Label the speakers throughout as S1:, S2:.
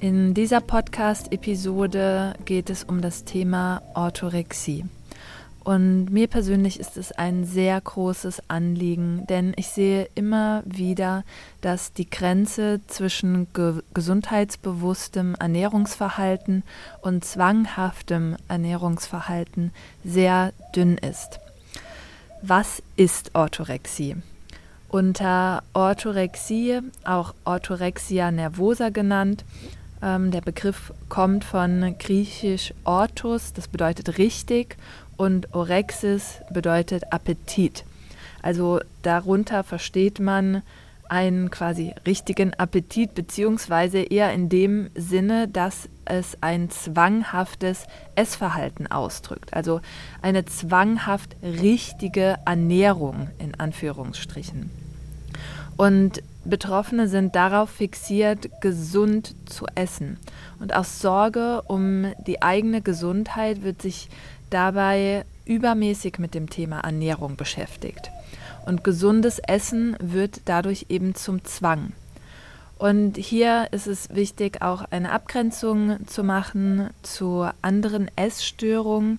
S1: In dieser Podcast-Episode geht es um das Thema Orthorexie. Und mir persönlich ist es ein sehr großes Anliegen, denn ich sehe immer wieder, dass die Grenze zwischen ge gesundheitsbewusstem Ernährungsverhalten und zwanghaftem Ernährungsverhalten sehr dünn ist. Was ist Orthorexie? Unter Orthorexie, auch Orthorexia nervosa genannt, ähm, der Begriff kommt von griechisch orthos, das bedeutet richtig, und orexis bedeutet Appetit. Also darunter versteht man einen quasi richtigen Appetit, beziehungsweise eher in dem Sinne, dass es ein zwanghaftes Essverhalten ausdrückt. Also eine zwanghaft richtige Ernährung in Anführungsstrichen. Und Betroffene sind darauf fixiert, gesund zu essen. Und aus Sorge um die eigene Gesundheit wird sich dabei übermäßig mit dem Thema Ernährung beschäftigt. Und gesundes Essen wird dadurch eben zum Zwang. Und hier ist es wichtig, auch eine Abgrenzung zu machen zu anderen Essstörungen.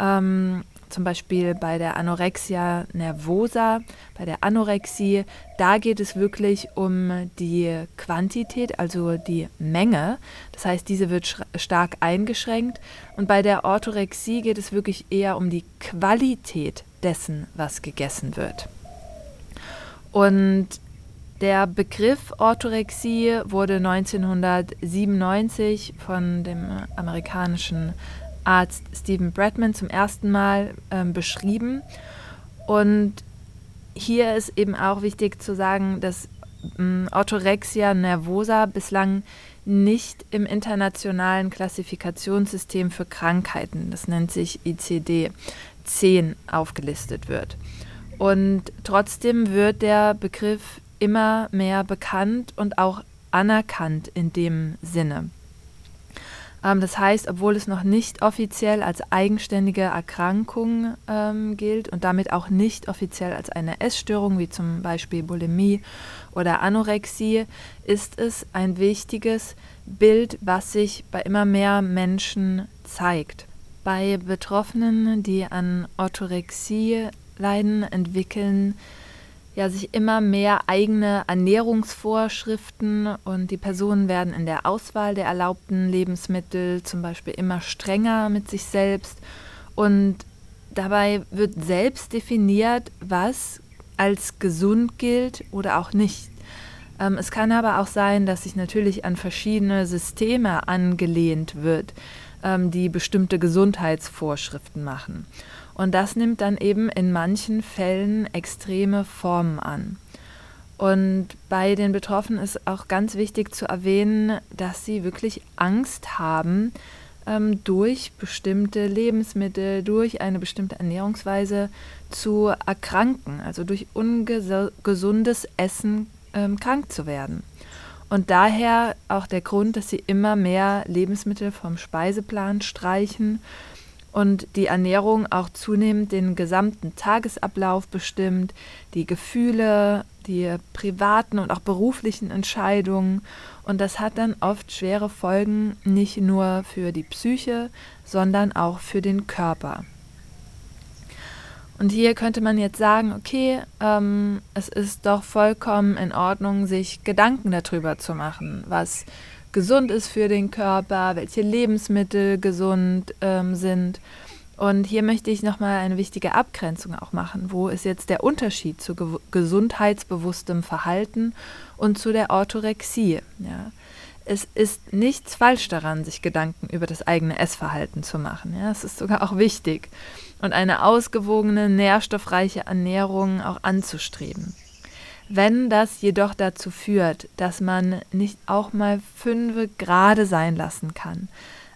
S1: Ähm, zum Beispiel bei der Anorexia nervosa, bei der Anorexie, da geht es wirklich um die Quantität, also die Menge. Das heißt, diese wird stark eingeschränkt. Und bei der Orthorexie geht es wirklich eher um die Qualität dessen, was gegessen wird. Und der Begriff Orthorexie wurde 1997 von dem amerikanischen Arzt Stephen Bradman zum ersten Mal ähm, beschrieben. Und hier ist eben auch wichtig zu sagen, dass ähm, Orthorexia nervosa bislang nicht im internationalen Klassifikationssystem für Krankheiten, das nennt sich ICD-10, aufgelistet wird. Und trotzdem wird der Begriff immer mehr bekannt und auch anerkannt in dem Sinne. Ähm, das heißt, obwohl es noch nicht offiziell als eigenständige Erkrankung ähm, gilt und damit auch nicht offiziell als eine Essstörung wie zum Beispiel Bulimie oder Anorexie, ist es ein wichtiges Bild, was sich bei immer mehr Menschen zeigt. Bei Betroffenen, die an Orthorexie leiden, entwickeln ja, sich immer mehr eigene Ernährungsvorschriften und die Personen werden in der Auswahl der erlaubten Lebensmittel zum Beispiel immer strenger mit sich selbst und dabei wird selbst definiert, was als gesund gilt oder auch nicht. Ähm, es kann aber auch sein, dass sich natürlich an verschiedene Systeme angelehnt wird, ähm, die bestimmte Gesundheitsvorschriften machen. Und das nimmt dann eben in manchen Fällen extreme Formen an. Und bei den Betroffenen ist auch ganz wichtig zu erwähnen, dass sie wirklich Angst haben, ähm, durch bestimmte Lebensmittel, durch eine bestimmte Ernährungsweise zu erkranken, also durch ungesundes Essen ähm, krank zu werden. Und daher auch der Grund, dass sie immer mehr Lebensmittel vom Speiseplan streichen und die Ernährung auch zunehmend den gesamten Tagesablauf bestimmt, die Gefühle, die privaten und auch beruflichen Entscheidungen. Und das hat dann oft schwere Folgen nicht nur für die Psyche, sondern auch für den Körper. Und hier könnte man jetzt sagen, okay, ähm, es ist doch vollkommen in Ordnung, sich Gedanken darüber zu machen, was gesund ist für den Körper, welche Lebensmittel gesund ähm, sind. Und hier möchte ich nochmal eine wichtige Abgrenzung auch machen. Wo ist jetzt der Unterschied zu ge gesundheitsbewusstem Verhalten und zu der Orthorexie? Ja. Es ist nichts falsch daran, sich Gedanken über das eigene Essverhalten zu machen. Ja. Es ist sogar auch wichtig. Und eine ausgewogene, nährstoffreiche Ernährung auch anzustreben. Wenn das jedoch dazu führt, dass man nicht auch mal fünfe gerade sein lassen kann,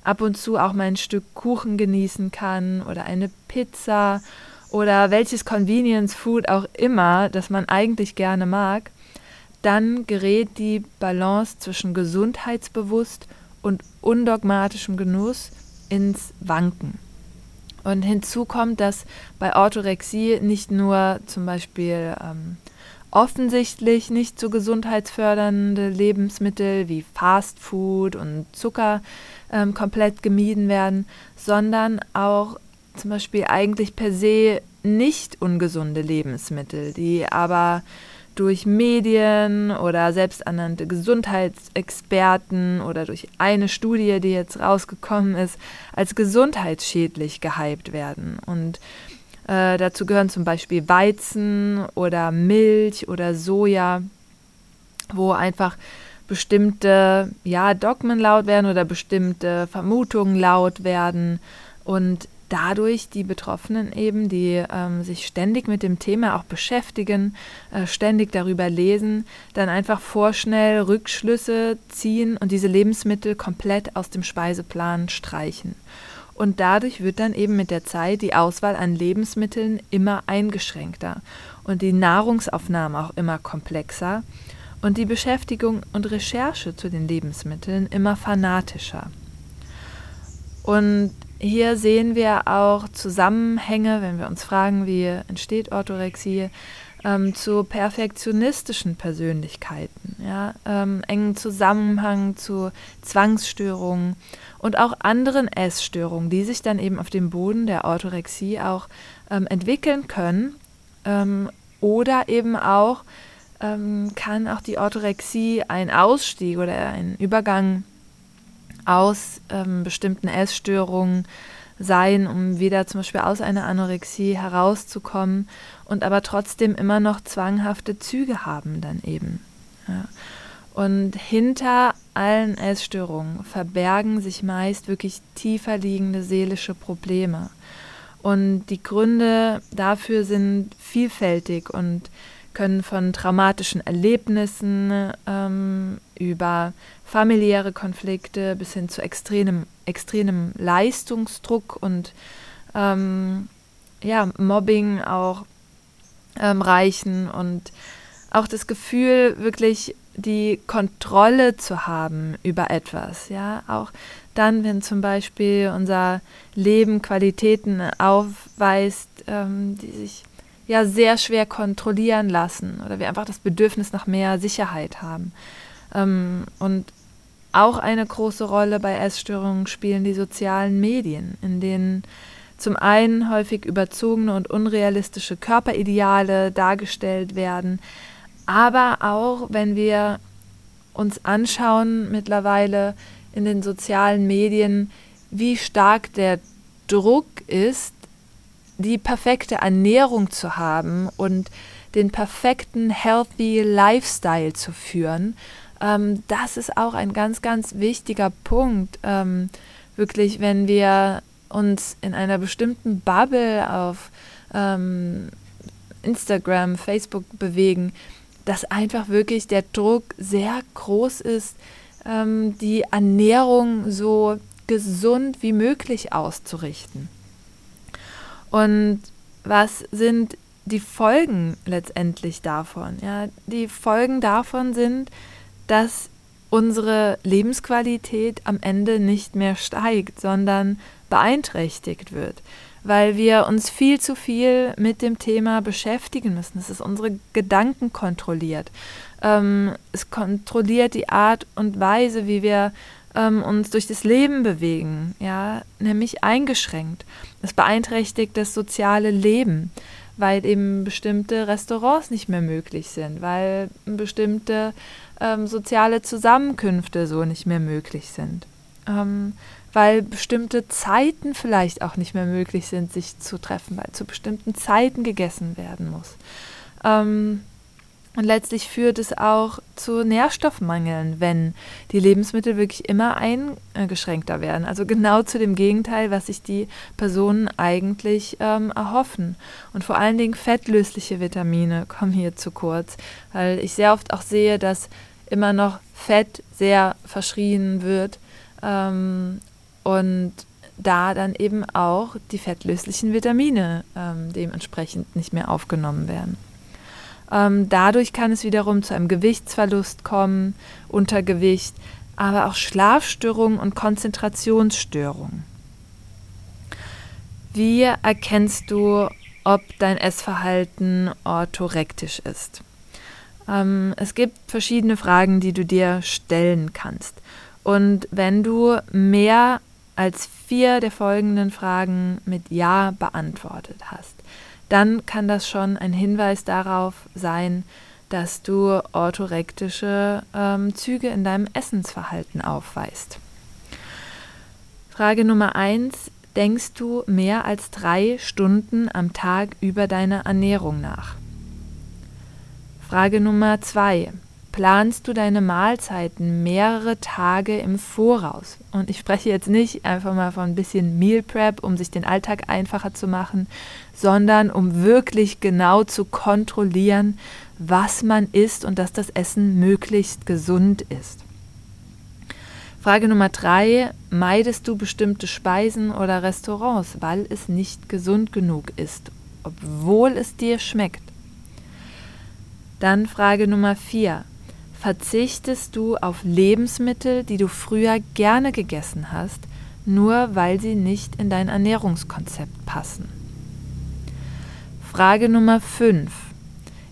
S1: ab und zu auch mal ein Stück Kuchen genießen kann oder eine Pizza oder welches Convenience Food auch immer, das man eigentlich gerne mag, dann gerät die Balance zwischen gesundheitsbewusst und undogmatischem Genuss ins Wanken. Und hinzu kommt, dass bei Orthorexie nicht nur zum Beispiel ähm, offensichtlich nicht so gesundheitsfördernde Lebensmittel wie Fast Food und Zucker ähm, komplett gemieden werden, sondern auch zum Beispiel eigentlich per se nicht ungesunde Lebensmittel, die aber durch Medien oder selbsternannte Gesundheitsexperten oder durch eine Studie, die jetzt rausgekommen ist, als gesundheitsschädlich gehypt werden. Und äh, dazu gehören zum Beispiel Weizen oder Milch oder Soja, wo einfach bestimmte ja, Dogmen laut werden oder bestimmte Vermutungen laut werden und dadurch die Betroffenen eben, die ähm, sich ständig mit dem Thema auch beschäftigen, äh, ständig darüber lesen, dann einfach vorschnell Rückschlüsse ziehen und diese Lebensmittel komplett aus dem Speiseplan streichen. Und dadurch wird dann eben mit der Zeit die Auswahl an Lebensmitteln immer eingeschränkter und die Nahrungsaufnahme auch immer komplexer und die Beschäftigung und Recherche zu den Lebensmitteln immer fanatischer. Und hier sehen wir auch Zusammenhänge, wenn wir uns fragen, wie entsteht Orthorexie, ähm, zu perfektionistischen Persönlichkeiten, ja, ähm, engen Zusammenhang zu Zwangsstörungen und auch anderen Essstörungen, die sich dann eben auf dem Boden der Orthorexie auch ähm, entwickeln können. Ähm, oder eben auch ähm, kann auch die Orthorexie ein Ausstieg oder ein Übergang aus ähm, bestimmten Essstörungen sein, um wieder zum Beispiel aus einer Anorexie herauszukommen und aber trotzdem immer noch zwanghafte Züge haben dann eben. Ja. Und hinter allen Essstörungen verbergen sich meist wirklich tiefer liegende seelische Probleme. Und die Gründe dafür sind vielfältig und können von traumatischen Erlebnissen ähm, über familiäre Konflikte bis hin zu extremem, extremem Leistungsdruck und ähm, ja, Mobbing auch ähm, reichen und auch das Gefühl, wirklich die Kontrolle zu haben über etwas. Ja, auch dann, wenn zum Beispiel unser Leben Qualitäten aufweist, ähm, die sich ja sehr schwer kontrollieren lassen oder wir einfach das Bedürfnis nach mehr Sicherheit haben. Ähm, und auch eine große Rolle bei Essstörungen spielen die sozialen Medien, in denen zum einen häufig überzogene und unrealistische Körperideale dargestellt werden, aber auch wenn wir uns anschauen mittlerweile in den sozialen Medien, wie stark der Druck ist, die perfekte Ernährung zu haben und den perfekten healthy Lifestyle zu führen, ähm, das ist auch ein ganz, ganz wichtiger Punkt. Ähm, wirklich, wenn wir uns in einer bestimmten Bubble auf ähm, Instagram, Facebook bewegen, dass einfach wirklich der Druck sehr groß ist, ähm, die Ernährung so gesund wie möglich auszurichten. Und was sind die Folgen letztendlich davon? Ja, die Folgen davon sind, dass unsere Lebensqualität am Ende nicht mehr steigt, sondern beeinträchtigt wird, weil wir uns viel zu viel mit dem Thema beschäftigen müssen. Es ist unsere Gedanken kontrolliert. Ähm, es kontrolliert die Art und Weise, wie wir ähm, uns durch das Leben bewegen, ja, nämlich eingeschränkt. Es beeinträchtigt das soziale Leben, weil eben bestimmte Restaurants nicht mehr möglich sind, weil bestimmte ähm, soziale Zusammenkünfte so nicht mehr möglich sind. Weil bestimmte Zeiten vielleicht auch nicht mehr möglich sind, sich zu treffen, weil zu bestimmten Zeiten gegessen werden muss. Ähm, Und letztlich führt es auch zu Nährstoffmangeln, wenn die Lebensmittel wirklich immer eingeschränkter werden. Also genau zu dem Gegenteil, was sich die Personen eigentlich ähm, erhoffen. Und vor allen Dingen fettlösliche Vitamine kommen hier zu kurz, weil ich sehr oft auch sehe, dass immer noch Fett sehr verschrien wird ähm, und da dann eben auch die fettlöslichen Vitamine ähm, dementsprechend nicht mehr aufgenommen werden. Ähm, dadurch kann es wiederum zu einem Gewichtsverlust kommen, Untergewicht, aber auch Schlafstörungen und Konzentrationsstörungen. Wie erkennst du, ob dein Essverhalten orthorektisch ist? Ähm, es gibt verschiedene Fragen, die du dir stellen kannst. Und wenn du mehr als vier der folgenden Fragen mit Ja beantwortet hast, dann kann das schon ein Hinweis darauf sein, dass du orthorektische ähm, Züge in deinem Essensverhalten aufweist. Frage Nummer eins: Denkst du mehr als drei Stunden am Tag über deine Ernährung nach? Frage Nummer zwei: planst du deine Mahlzeiten mehrere Tage im Voraus. Und ich spreche jetzt nicht einfach mal von ein bisschen Meal Prep, um sich den Alltag einfacher zu machen, sondern um wirklich genau zu kontrollieren, was man isst und dass das Essen möglichst gesund ist. Frage Nummer drei, meidest du bestimmte Speisen oder Restaurants, weil es nicht gesund genug ist, obwohl es dir schmeckt? Dann Frage Nummer vier, verzichtest du auf Lebensmittel, die du früher gerne gegessen hast, nur weil sie nicht in dein Ernährungskonzept passen. Frage Nummer 5.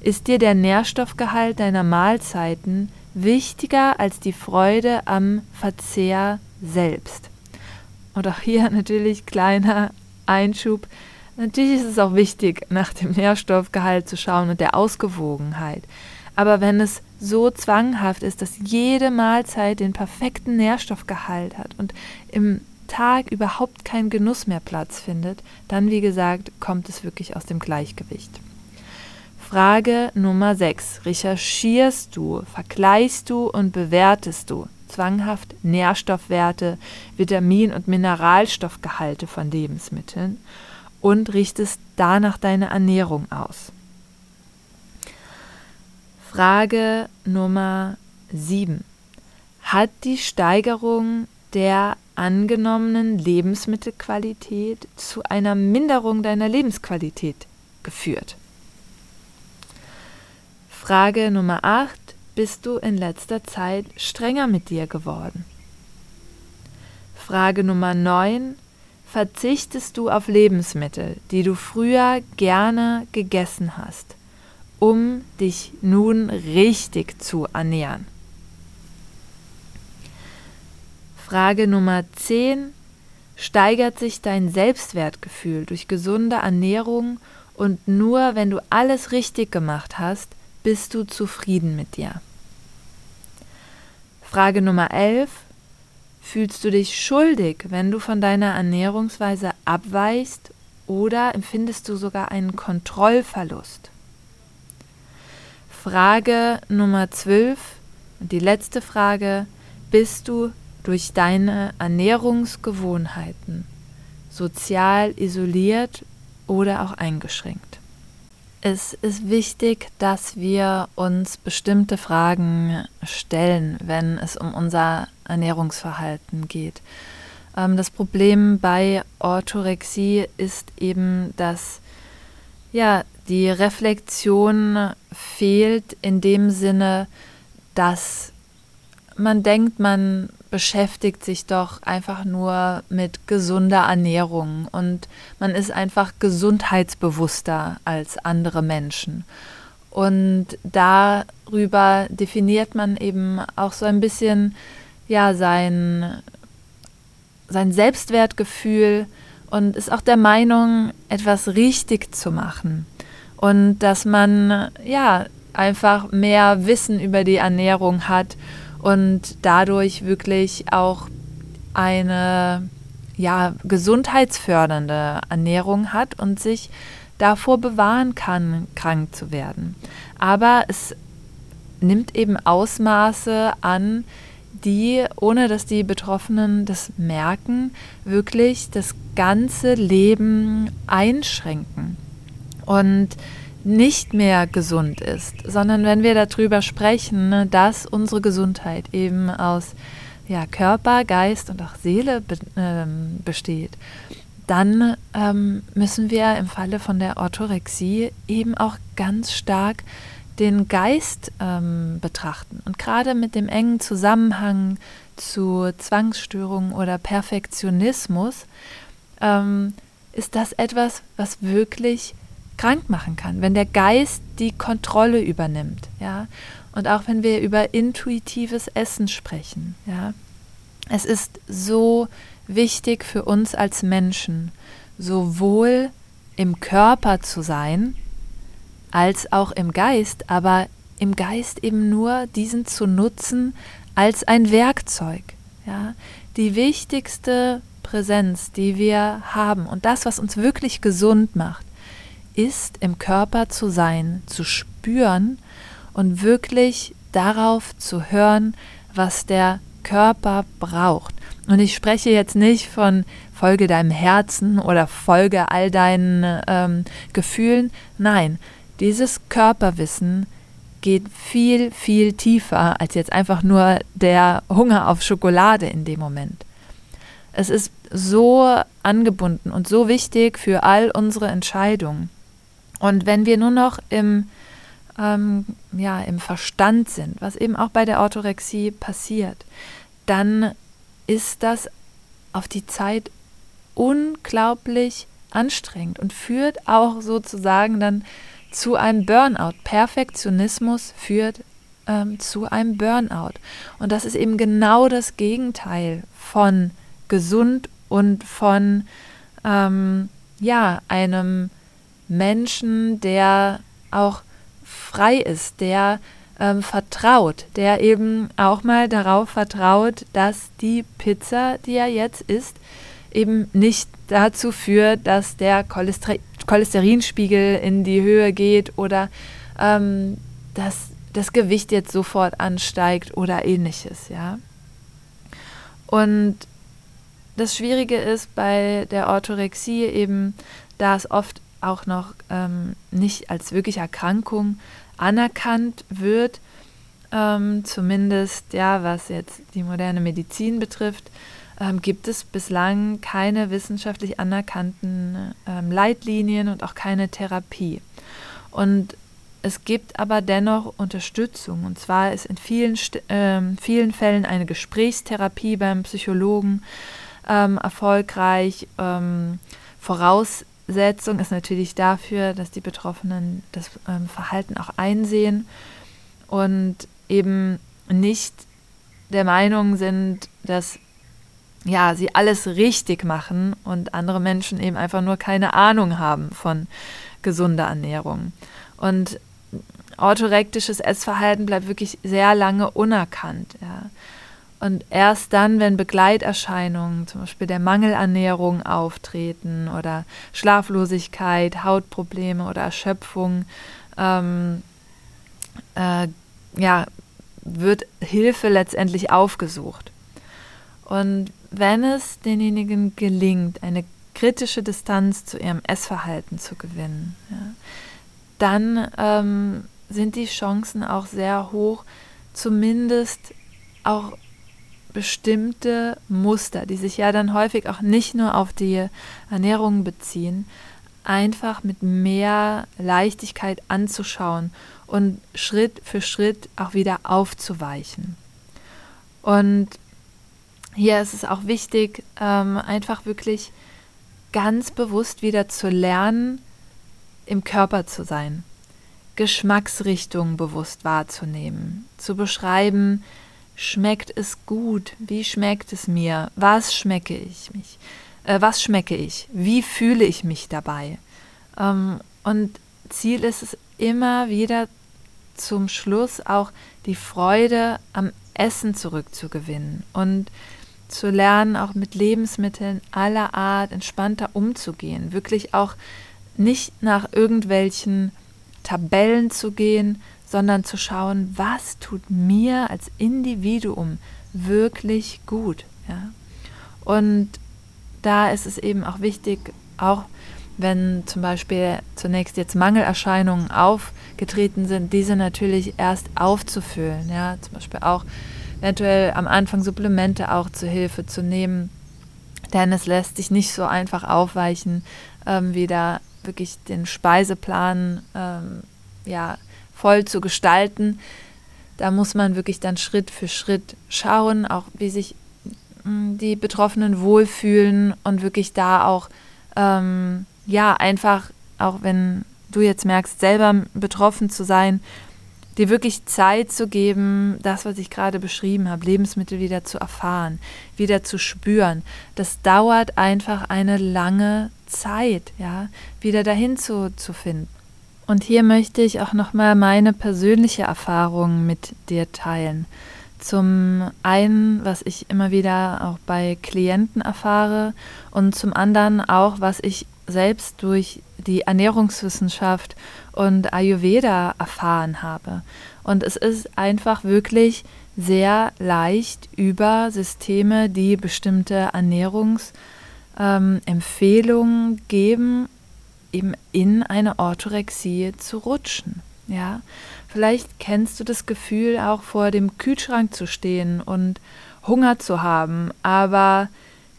S1: Ist dir der Nährstoffgehalt deiner Mahlzeiten wichtiger als die Freude am Verzehr selbst? Und auch hier natürlich kleiner Einschub. Natürlich ist es auch wichtig, nach dem Nährstoffgehalt zu schauen und der Ausgewogenheit. Aber wenn es so zwanghaft ist, dass jede Mahlzeit den perfekten Nährstoffgehalt hat und im Tag überhaupt kein Genuss mehr Platz findet, dann, wie gesagt, kommt es wirklich aus dem Gleichgewicht. Frage Nummer 6. Recherchierst du, vergleichst du und bewertest du zwanghaft Nährstoffwerte, Vitamin- und Mineralstoffgehalte von Lebensmitteln und richtest danach deine Ernährung aus? Frage Nummer 7. Hat die Steigerung der angenommenen Lebensmittelqualität zu einer Minderung deiner Lebensqualität geführt? Frage Nummer 8. Bist du in letzter Zeit strenger mit dir geworden? Frage Nummer 9. Verzichtest du auf Lebensmittel, die du früher gerne gegessen hast? Um dich nun richtig zu ernähren. Frage Nummer 10. Steigert sich dein Selbstwertgefühl durch gesunde Ernährung und nur wenn du alles richtig gemacht hast, bist du zufrieden mit dir? Frage Nummer 11. Fühlst du dich schuldig, wenn du von deiner Ernährungsweise abweichst oder empfindest du sogar einen Kontrollverlust? Frage Nummer 12 und die letzte Frage, bist du durch deine Ernährungsgewohnheiten sozial isoliert oder auch eingeschränkt? Es ist wichtig, dass wir uns bestimmte Fragen stellen, wenn es um unser Ernährungsverhalten geht. Ähm, das Problem bei Orthorexie ist eben, dass ja, die Reflexion fehlt in dem Sinne, dass man denkt, man beschäftigt sich doch einfach nur mit gesunder Ernährung und man ist einfach gesundheitsbewusster als andere Menschen. Und darüber definiert man eben auch so ein bisschen ja sein, sein Selbstwertgefühl und ist auch der Meinung, etwas richtig zu machen und dass man ja einfach mehr Wissen über die Ernährung hat und dadurch wirklich auch eine ja gesundheitsfördernde Ernährung hat und sich davor bewahren kann, krank zu werden. Aber es nimmt eben Ausmaße an, die, ohne dass die Betroffenen das merken, wirklich das ganze Leben einschränken und nicht mehr gesund ist, sondern wenn wir darüber sprechen, ne, dass unsere Gesundheit eben aus ja, Körper, Geist und auch Seele be ähm, besteht, dann ähm, müssen wir im Falle von der Orthorexie eben auch ganz stark den Geist ähm, betrachten. Und gerade mit dem engen Zusammenhang zu Zwangsstörungen oder Perfektionismus ähm, ist das etwas, was wirklich krank machen kann, wenn der Geist die Kontrolle übernimmt. Ja? Und auch wenn wir über intuitives Essen sprechen. Ja? Es ist so wichtig für uns als Menschen, sowohl im Körper zu sein, als auch im Geist, aber im Geist eben nur diesen zu nutzen als ein Werkzeug. Ja? Die wichtigste Präsenz, die wir haben und das, was uns wirklich gesund macht, ist im Körper zu sein, zu spüren und wirklich darauf zu hören, was der Körper braucht. Und ich spreche jetzt nicht von Folge deinem Herzen oder Folge all deinen ähm, Gefühlen. Nein, dieses Körperwissen geht viel, viel tiefer als jetzt einfach nur der Hunger auf Schokolade in dem Moment. Es ist so angebunden und so wichtig für all unsere Entscheidungen. Und wenn wir nur noch im, ähm, ja, im Verstand sind, was eben auch bei der Orthorexie passiert, dann ist das auf die Zeit unglaublich anstrengend und führt auch sozusagen dann zu einem Burnout. Perfektionismus führt ähm, zu einem Burnout. Und das ist eben genau das Gegenteil von gesund und von ähm, ja, einem Menschen, der auch frei ist, der ähm, vertraut, der eben auch mal darauf vertraut, dass die Pizza, die er jetzt isst, eben nicht dazu führt, dass der Cholester Cholesterinspiegel in die Höhe geht oder ähm, dass das Gewicht jetzt sofort ansteigt oder ähnliches, ja. Und das Schwierige ist bei der Orthorexie eben, da es oft auch noch ähm, nicht als wirkliche Erkrankung anerkannt wird, ähm, zumindest ja, was jetzt die moderne Medizin betrifft, ähm, gibt es bislang keine wissenschaftlich anerkannten ähm, Leitlinien und auch keine Therapie. Und es gibt aber dennoch Unterstützung. Und zwar ist in vielen, äh, vielen Fällen eine Gesprächstherapie beim Psychologen ähm, erfolgreich. Ähm, Voraussetzung ist natürlich dafür, dass die Betroffenen das ähm, Verhalten auch einsehen und eben nicht der Meinung sind, dass ja, sie alles richtig machen und andere Menschen eben einfach nur keine Ahnung haben von gesunder Ernährung. Und orthorektisches Essverhalten bleibt wirklich sehr lange unerkannt. Ja. Und erst dann, wenn Begleiterscheinungen, zum Beispiel der Mangelernährung auftreten oder Schlaflosigkeit, Hautprobleme oder Erschöpfung, ähm, äh, ja, wird Hilfe letztendlich aufgesucht. Und wenn es denjenigen gelingt, eine kritische Distanz zu ihrem Essverhalten zu gewinnen, ja, dann ähm, sind die Chancen auch sehr hoch, zumindest auch bestimmte Muster, die sich ja dann häufig auch nicht nur auf die Ernährung beziehen, einfach mit mehr Leichtigkeit anzuschauen und Schritt für Schritt auch wieder aufzuweichen. Und hier ist es auch wichtig, ähm, einfach wirklich ganz bewusst wieder zu lernen, im Körper zu sein, Geschmacksrichtungen bewusst wahrzunehmen, zu beschreiben, schmeckt es gut, wie schmeckt es mir, was schmecke ich mich, äh, was schmecke ich, wie fühle ich mich dabei. Ähm, und Ziel ist es immer wieder zum Schluss auch die Freude am Essen zurückzugewinnen und zu lernen, auch mit Lebensmitteln aller Art entspannter umzugehen, wirklich auch nicht nach irgendwelchen Tabellen zu gehen, sondern zu schauen, was tut mir als Individuum wirklich gut. Ja? Und da ist es eben auch wichtig, auch wenn zum Beispiel zunächst jetzt Mangelerscheinungen aufgetreten sind, diese natürlich erst aufzufüllen. Ja? Zum Beispiel auch eventuell am Anfang Supplemente auch zur Hilfe zu nehmen, denn es lässt sich nicht so einfach aufweichen, ähm, wieder wirklich den Speiseplan ähm, ja, voll zu gestalten. Da muss man wirklich dann Schritt für Schritt schauen, auch wie sich mh, die Betroffenen wohlfühlen und wirklich da auch, ähm, ja, einfach, auch wenn du jetzt merkst, selber betroffen zu sein, dir wirklich Zeit zu geben, das, was ich gerade beschrieben habe, Lebensmittel wieder zu erfahren, wieder zu spüren. Das dauert einfach eine lange Zeit, ja, wieder dahin zu, zu finden. Und hier möchte ich auch nochmal meine persönliche Erfahrung mit dir teilen. Zum einen, was ich immer wieder auch bei Klienten erfahre und zum anderen auch, was ich selbst durch die Ernährungswissenschaft und Ayurveda erfahren habe. Und es ist einfach wirklich sehr leicht über Systeme, die bestimmte Ernährungsempfehlungen ähm, geben, eben in eine Orthorexie zu rutschen. Ja, vielleicht kennst du das Gefühl auch vor dem Kühlschrank zu stehen und Hunger zu haben, aber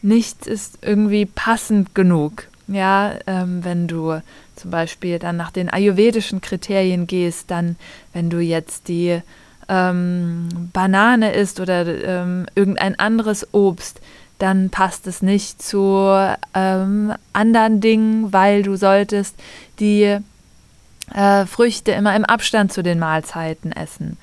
S1: nichts ist irgendwie passend genug. Ja, ähm, wenn du zum Beispiel dann nach den ayurvedischen Kriterien gehst, dann, wenn du jetzt die ähm, Banane isst oder ähm, irgendein anderes Obst, dann passt es nicht zu ähm, anderen Dingen, weil du solltest die äh, Früchte immer im Abstand zu den Mahlzeiten essen.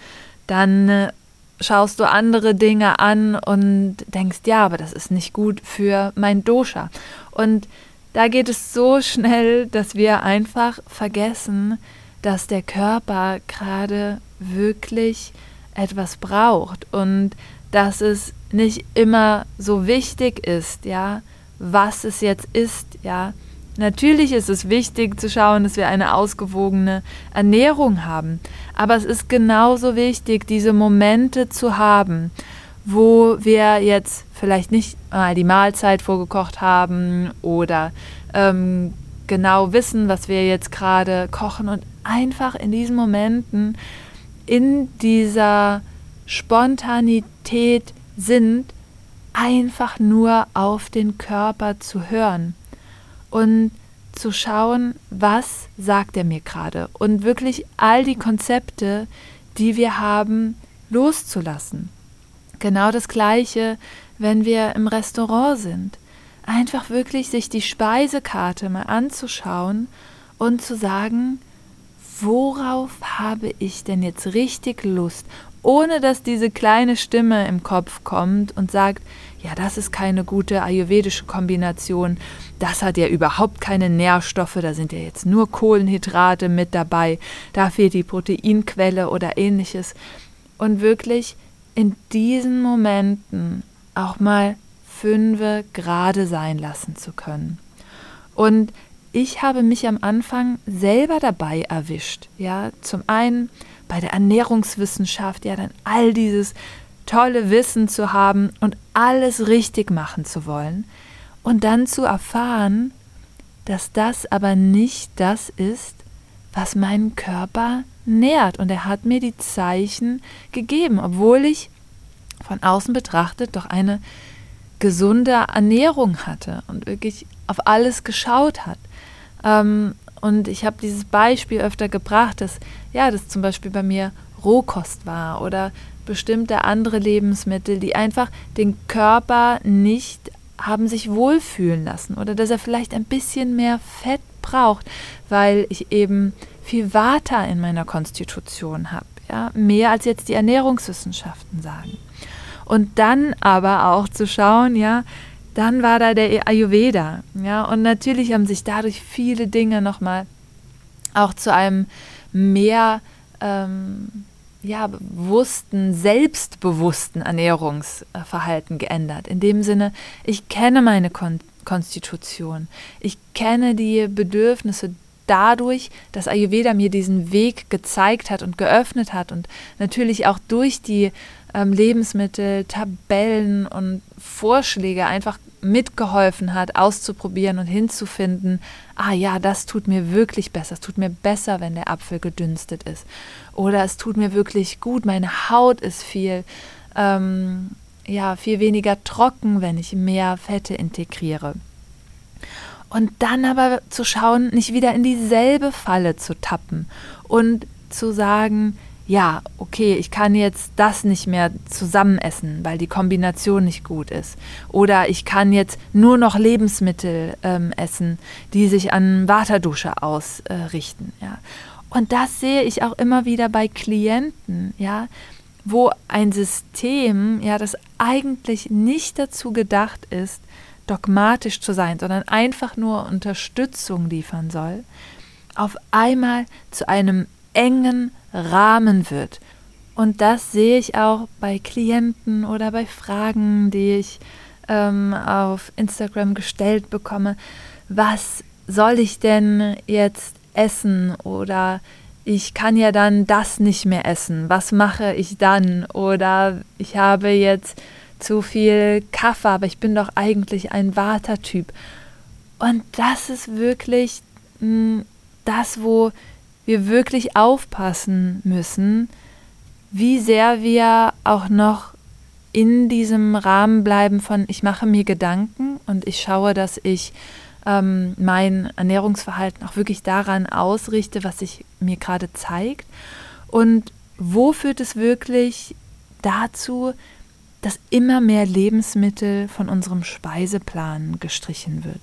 S1: Dann äh, schaust du andere Dinge an und denkst, ja, aber das ist nicht gut für mein Dosha. Und da geht es so schnell, dass wir einfach vergessen, dass der Körper gerade wirklich etwas braucht und dass es nicht immer so wichtig ist, ja, was es jetzt ist, ja. Natürlich ist es wichtig zu schauen, dass wir eine ausgewogene Ernährung haben, aber es ist genauso wichtig, diese Momente zu haben, wo wir jetzt vielleicht nicht mal die Mahlzeit vorgekocht haben oder ähm, genau wissen, was wir jetzt gerade kochen und einfach in diesen Momenten in dieser Spontanität sind, einfach nur auf den Körper zu hören und zu schauen, was sagt er mir gerade und wirklich all die Konzepte, die wir haben, loszulassen. Genau das Gleiche, wenn wir im Restaurant sind. Einfach wirklich sich die Speisekarte mal anzuschauen und zu sagen, worauf habe ich denn jetzt richtig Lust, ohne dass diese kleine Stimme im Kopf kommt und sagt, ja, das ist keine gute ayurvedische Kombination, das hat ja überhaupt keine Nährstoffe, da sind ja jetzt nur Kohlenhydrate mit dabei, da fehlt die Proteinquelle oder ähnliches. Und wirklich in diesen Momenten auch mal fünfe gerade sein lassen zu können. Und ich habe mich am Anfang selber dabei erwischt. Ja, zum einen bei der Ernährungswissenschaft, ja, dann all dieses tolle Wissen zu haben und alles richtig machen zu wollen und dann zu erfahren, dass das aber nicht das ist, was meinen Körper nährt. Und er hat mir die Zeichen gegeben, obwohl ich von außen betrachtet doch eine gesunde Ernährung hatte und wirklich auf alles geschaut hat. Ähm, und ich habe dieses Beispiel öfter gebracht, dass ja, das zum Beispiel bei mir Rohkost war oder bestimmte andere Lebensmittel, die einfach den Körper nicht haben sich wohlfühlen lassen oder dass er vielleicht ein bisschen mehr Fett braucht, weil ich eben viel Vata in meiner Konstitution habe, ja, mehr als jetzt die Ernährungswissenschaften sagen. Und dann aber auch zu schauen, ja, dann war da der Ayurveda, ja, und natürlich haben sich dadurch viele Dinge nochmal auch zu einem mehr ähm, ja, bewussten, selbstbewussten Ernährungsverhalten geändert. In dem Sinne, ich kenne meine Kon Konstitution, ich kenne die Bedürfnisse dadurch, dass Ayurveda mir diesen Weg gezeigt hat und geöffnet hat und natürlich auch durch die ähm, Lebensmittel, Tabellen und Vorschläge einfach mitgeholfen hat, auszuprobieren und hinzufinden, ah ja, das tut mir wirklich besser. Es tut mir besser, wenn der Apfel gedünstet ist. Oder es tut mir wirklich gut, meine Haut ist viel, ähm, ja, viel weniger trocken, wenn ich mehr Fette integriere. Und dann aber zu schauen, nicht wieder in dieselbe Falle zu tappen und zu sagen, ja, okay, ich kann jetzt das nicht mehr zusammen essen, weil die Kombination nicht gut ist. Oder ich kann jetzt nur noch Lebensmittel ähm, essen, die sich an Waterdusche ausrichten. Äh, ja. Und das sehe ich auch immer wieder bei Klienten, ja, wo ein System, ja, das eigentlich nicht dazu gedacht ist, dogmatisch zu sein, sondern einfach nur Unterstützung liefern soll, auf einmal zu einem engen Rahmen wird. Und das sehe ich auch bei Klienten oder bei Fragen, die ich ähm, auf Instagram gestellt bekomme. Was soll ich denn jetzt essen? Oder ich kann ja dann das nicht mehr essen. Was mache ich dann? Oder ich habe jetzt zu viel Kaffee, aber ich bin doch eigentlich ein Vata-Typ. Und das ist wirklich mh, hm, das, wo wir wirklich aufpassen müssen, wie sehr wir auch noch in diesem Rahmen bleiben von, ich mache mir Gedanken und ich schaue, dass ich ähm, mein Ernährungsverhalten auch wirklich daran ausrichte, was sich mir gerade zeigt. Und wo führt es wirklich dazu, dass immer mehr Lebensmittel von unserem Speiseplan gestrichen wird,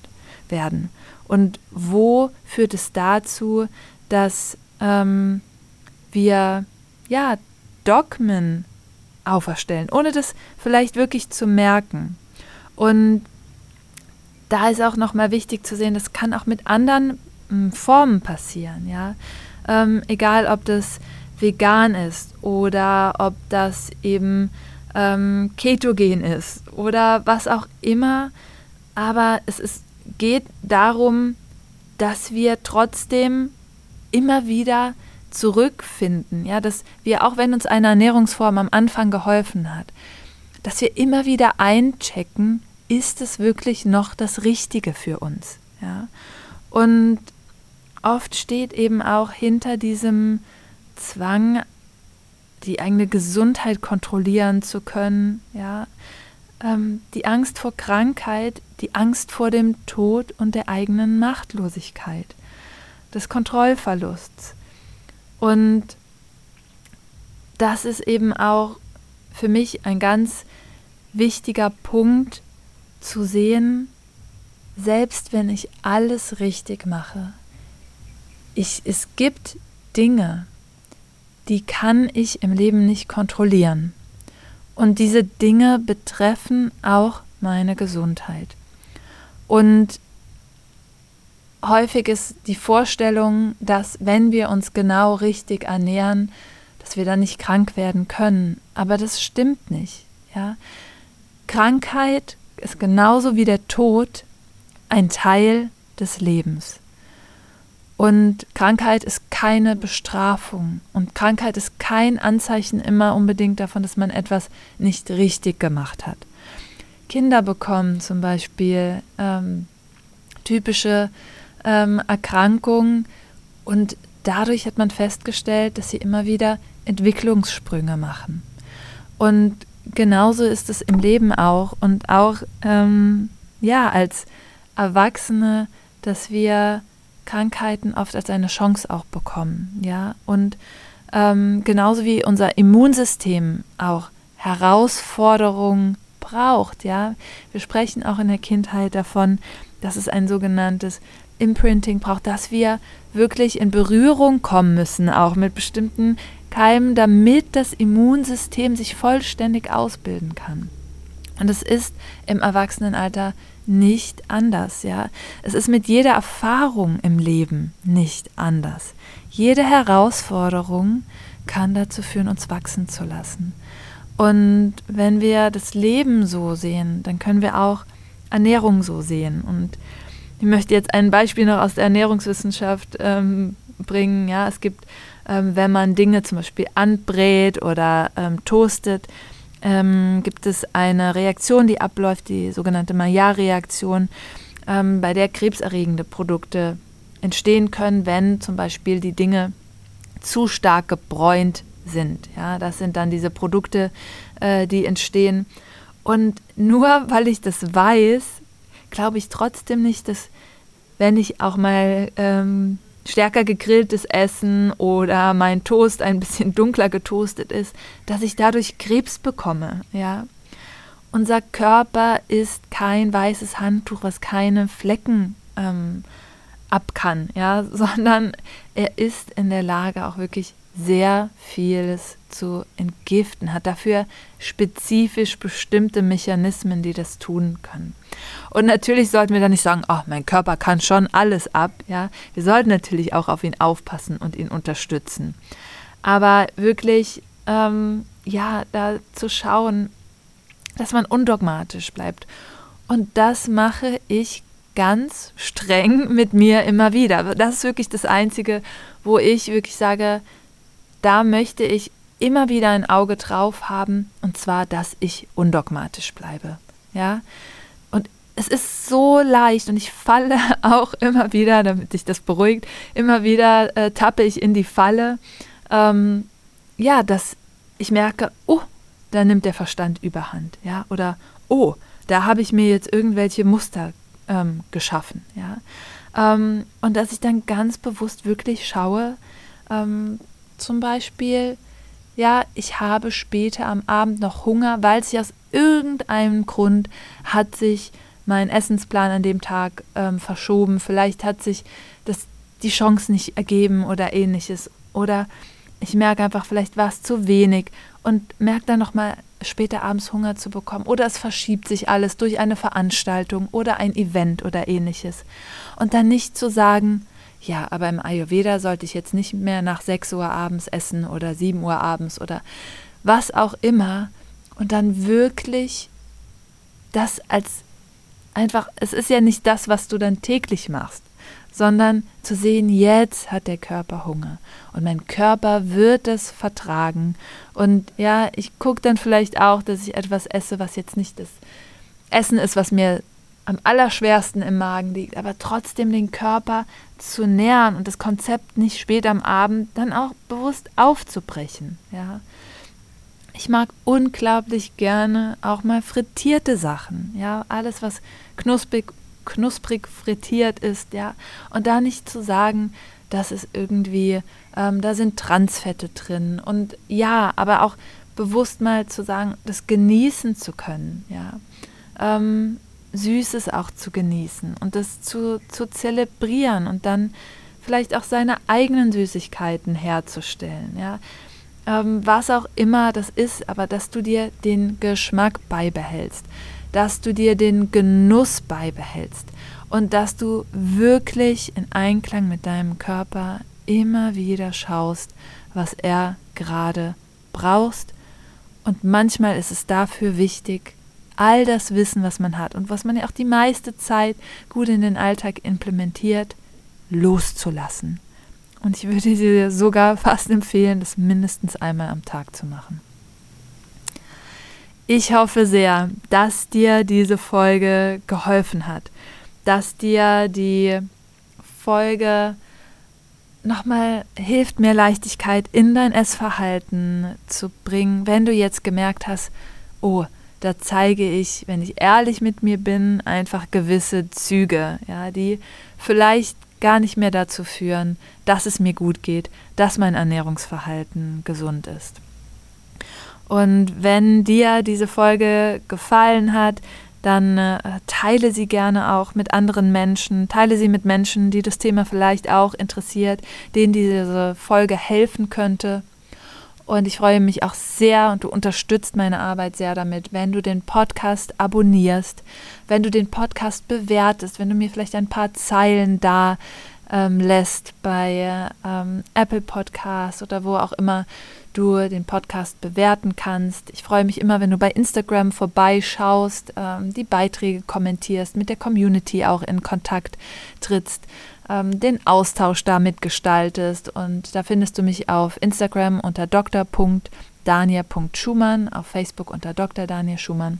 S1: werden? Und wo führt es dazu, dass ähm, wir ja Dogmen auferstellen, ohne das vielleicht wirklich zu merken. Und da ist auch nochmal wichtig zu sehen, das kann auch mit anderen ähm, Formen passieren, ja. Ähm, egal ob das vegan ist oder ob das eben ähm, ketogen ist oder was auch immer. Aber es ist, geht darum, dass wir trotzdem immer wieder zurückfinden, ja, dass wir, auch wenn uns eine Ernährungsform am Anfang geholfen hat, dass wir immer wieder einchecken, ist es wirklich noch das Richtige für uns, ja. Und oft steht eben auch hinter diesem Zwang, die eigene Gesundheit kontrollieren zu können, ja, ähm, die Angst vor Krankheit, die Angst vor dem Tod und der eigenen Machtlosigkeit des Kontrollverlusts. Und das ist eben auch für mich ein ganz wichtiger Punkt zu sehen, selbst wenn ich alles richtig mache, ich, es gibt Dinge, die kann ich im Leben nicht kontrollieren. Und diese Dinge betreffen auch meine Gesundheit. Und häufig ist die Vorstellung, dass wenn wir uns genau richtig ernähren, dass wir dann nicht krank werden können. Aber das stimmt nicht. Ja? Krankheit ist genauso wie der Tod ein Teil des Lebens. Und Krankheit ist keine Bestrafung. Und Krankheit ist kein Anzeichen immer unbedingt davon, dass man etwas nicht richtig gemacht hat. Kinder bekommen zum Beispiel ähm, typische ähm, Erkrankung und dadurch hat man festgestellt, dass sie immer wieder Entwicklungssprünge machen. Und genauso ist es im Leben auch und auch ähm, ja als Erwachsene, dass wir Krankheiten oft als eine Chance auch bekommen, ja und ähm, genauso wie unser Immunsystem auch Herausforderungen braucht, ja. Wir sprechen auch in der Kindheit davon, dass es ein sogenanntes Imprinting braucht, dass wir wirklich in Berührung kommen müssen, auch mit bestimmten Keimen, damit das Immunsystem sich vollständig ausbilden kann. Und es ist im Erwachsenenalter nicht anders, ja. Es ist mit jeder Erfahrung im Leben nicht anders. Jede Herausforderung kann dazu führen, uns wachsen zu lassen. Und wenn wir das Leben so sehen, dann können wir auch Ernährung so sehen. Und ich möchte jetzt ein Beispiel noch aus der Ernährungswissenschaft ähm, bringen. Ja, es gibt, ähm, wenn man Dinge zum Beispiel anbrät oder ähm, toastet, ähm, gibt es eine Reaktion, die abläuft, die sogenannte Maillard-Reaktion, ähm, bei der krebserregende Produkte entstehen können, wenn zum Beispiel die Dinge zu stark gebräunt sind. Ja, das sind dann diese Produkte, äh, die entstehen. Und nur weil ich das weiß, glaube ich trotzdem nicht, dass wenn ich auch mal ähm, stärker gegrilltes Essen oder mein Toast ein bisschen dunkler getoastet ist, dass ich dadurch Krebs bekomme, ja. Unser Körper ist kein weißes Handtuch, was keine Flecken ähm, ab kann, ja, sondern er ist in der Lage, auch wirklich sehr vieles zu entgiften, hat dafür spezifisch bestimmte Mechanismen, die das tun können. Und natürlich sollten wir dann nicht sagen, oh, mein Körper kann schon alles ab, ja. Wir sollten natürlich auch auf ihn aufpassen und ihn unterstützen. Aber wirklich, ähm, ja, da zu schauen, dass man undogmatisch bleibt. Und das mache ich ganz streng mit mir immer wieder. Das ist wirklich das Einzige, wo ich wirklich sage, da möchte ich immer wieder ein Auge drauf haben, und zwar, dass ich undogmatisch bleibe. Ja, und es ist so leicht und ich falle auch immer wieder, damit sich das beruhigt, immer wieder äh, tappe ich in die Falle. Ähm, ja, dass ich merke, oh, da nimmt der Verstand überhand, ja, oder oh, da habe ich mir jetzt irgendwelche Muster ähm, geschaffen. Ja? Ähm, und dass ich dann ganz bewusst wirklich schaue, ähm, zum Beispiel, ja, ich habe später am Abend noch Hunger, weil sich aus irgendeinem Grund hat sich mein Essensplan an dem Tag ähm, verschoben. Vielleicht hat sich das, die Chance nicht ergeben oder ähnliches. Oder ich merke einfach, vielleicht war es zu wenig und merke dann nochmal später abends Hunger zu bekommen. Oder es verschiebt sich alles durch eine Veranstaltung oder ein Event oder ähnliches. Und dann nicht zu sagen, ja, aber im Ayurveda sollte ich jetzt nicht mehr nach 6 Uhr abends essen oder 7 Uhr abends oder was auch immer. Und dann wirklich das als einfach, es ist ja nicht das, was du dann täglich machst sondern zu sehen, jetzt hat der Körper Hunger und mein Körper wird es vertragen. Und ja, ich gucke dann vielleicht auch, dass ich etwas esse, was jetzt nicht das Essen ist, was mir am allerschwersten im Magen liegt, aber trotzdem den Körper zu nähern und das Konzept nicht spät am Abend dann auch bewusst aufzubrechen. Ja. Ich mag unglaublich gerne auch mal frittierte Sachen. Ja, alles, was knusprig knusprig frittiert ist, ja. Und da nicht zu sagen, dass es irgendwie, ähm, da sind Transfette drin. Und ja, aber auch bewusst mal zu sagen, das genießen zu können, ja. Ähm, Süßes auch zu genießen und das zu, zu zelebrieren und dann vielleicht auch seine eigenen Süßigkeiten herzustellen, ja. Ähm, was auch immer das ist, aber dass du dir den Geschmack beibehältst dass du dir den Genuss beibehältst und dass du wirklich in Einklang mit deinem Körper immer wieder schaust, was er gerade brauchst. Und manchmal ist es dafür wichtig, all das Wissen, was man hat und was man ja auch die meiste Zeit gut in den Alltag implementiert, loszulassen. Und ich würde dir sogar fast empfehlen, das mindestens einmal am Tag zu machen. Ich hoffe sehr, dass dir diese Folge geholfen hat, dass dir die Folge nochmal hilft, mehr Leichtigkeit in dein Essverhalten zu bringen, wenn du jetzt gemerkt hast, oh, da zeige ich, wenn ich ehrlich mit mir bin, einfach gewisse Züge, ja, die vielleicht gar nicht mehr dazu führen, dass es mir gut geht, dass mein Ernährungsverhalten gesund ist. Und wenn dir diese Folge gefallen hat, dann äh, teile sie gerne auch mit anderen Menschen, teile sie mit Menschen, die das Thema vielleicht auch interessiert, denen diese Folge helfen könnte. Und ich freue mich auch sehr und du unterstützt meine Arbeit sehr damit, wenn du den Podcast abonnierst, wenn du den Podcast bewertest, wenn du mir vielleicht ein paar Zeilen da ähm, lässt bei ähm, Apple Podcasts oder wo auch immer du den Podcast bewerten kannst. Ich freue mich immer, wenn du bei Instagram vorbeischaust, ähm, die Beiträge kommentierst, mit der Community auch in Kontakt trittst, ähm, den Austausch damit gestaltest. Und da findest du mich auf Instagram unter dr.dania.schumann, auf Facebook unter Dr. Daniel Schumann.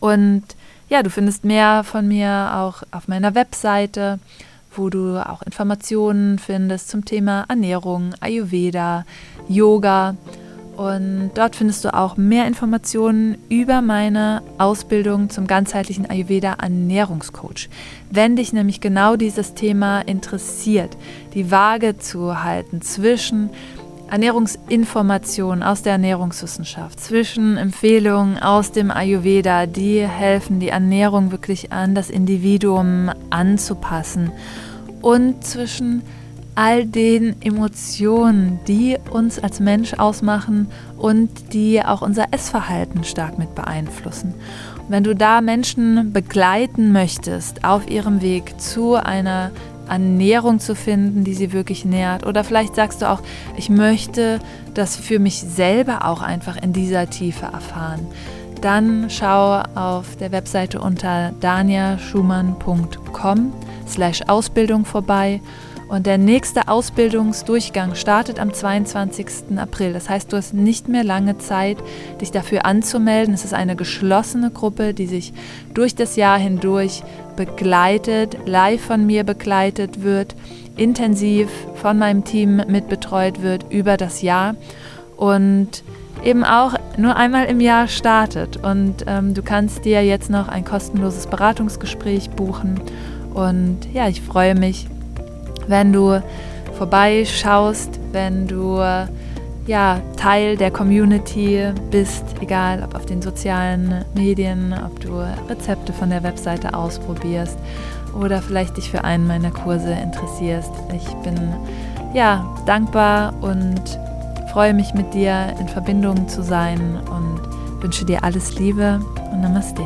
S1: Und ja, du findest mehr von mir auch auf meiner Webseite wo du auch Informationen findest zum Thema Ernährung, Ayurveda, Yoga. Und dort findest du auch mehr Informationen über meine Ausbildung zum ganzheitlichen Ayurveda Ernährungscoach. Wenn dich nämlich genau dieses Thema interessiert, die Waage zu halten zwischen Ernährungsinformationen aus der Ernährungswissenschaft, zwischen Empfehlungen aus dem Ayurveda, die helfen, die Ernährung wirklich an das Individuum anzupassen und zwischen all den Emotionen, die uns als Mensch ausmachen und die auch unser Essverhalten stark mit beeinflussen. Und wenn du da Menschen begleiten möchtest auf ihrem Weg zu einer Ernährung zu finden, die sie wirklich nährt. Oder vielleicht sagst du auch, ich möchte das für mich selber auch einfach in dieser Tiefe erfahren. Dann schau auf der Webseite unter daniaschumann.com slash Ausbildung vorbei. Und der nächste Ausbildungsdurchgang startet am 22. April. Das heißt, du hast nicht mehr lange Zeit, dich dafür anzumelden. Es ist eine geschlossene Gruppe, die sich durch das Jahr hindurch begleitet, live von mir begleitet wird, intensiv von meinem Team mitbetreut wird über das Jahr und eben auch nur einmal im Jahr startet. Und ähm, du kannst dir jetzt noch ein kostenloses Beratungsgespräch buchen und ja, ich freue mich, wenn du vorbeischaust, wenn du ja, Teil der Community bist, egal ob auf den sozialen Medien, ob du Rezepte von der Webseite ausprobierst oder vielleicht dich für einen meiner Kurse interessierst. Ich bin ja dankbar und freue mich mit dir in Verbindung zu sein und wünsche dir alles Liebe und Namaste.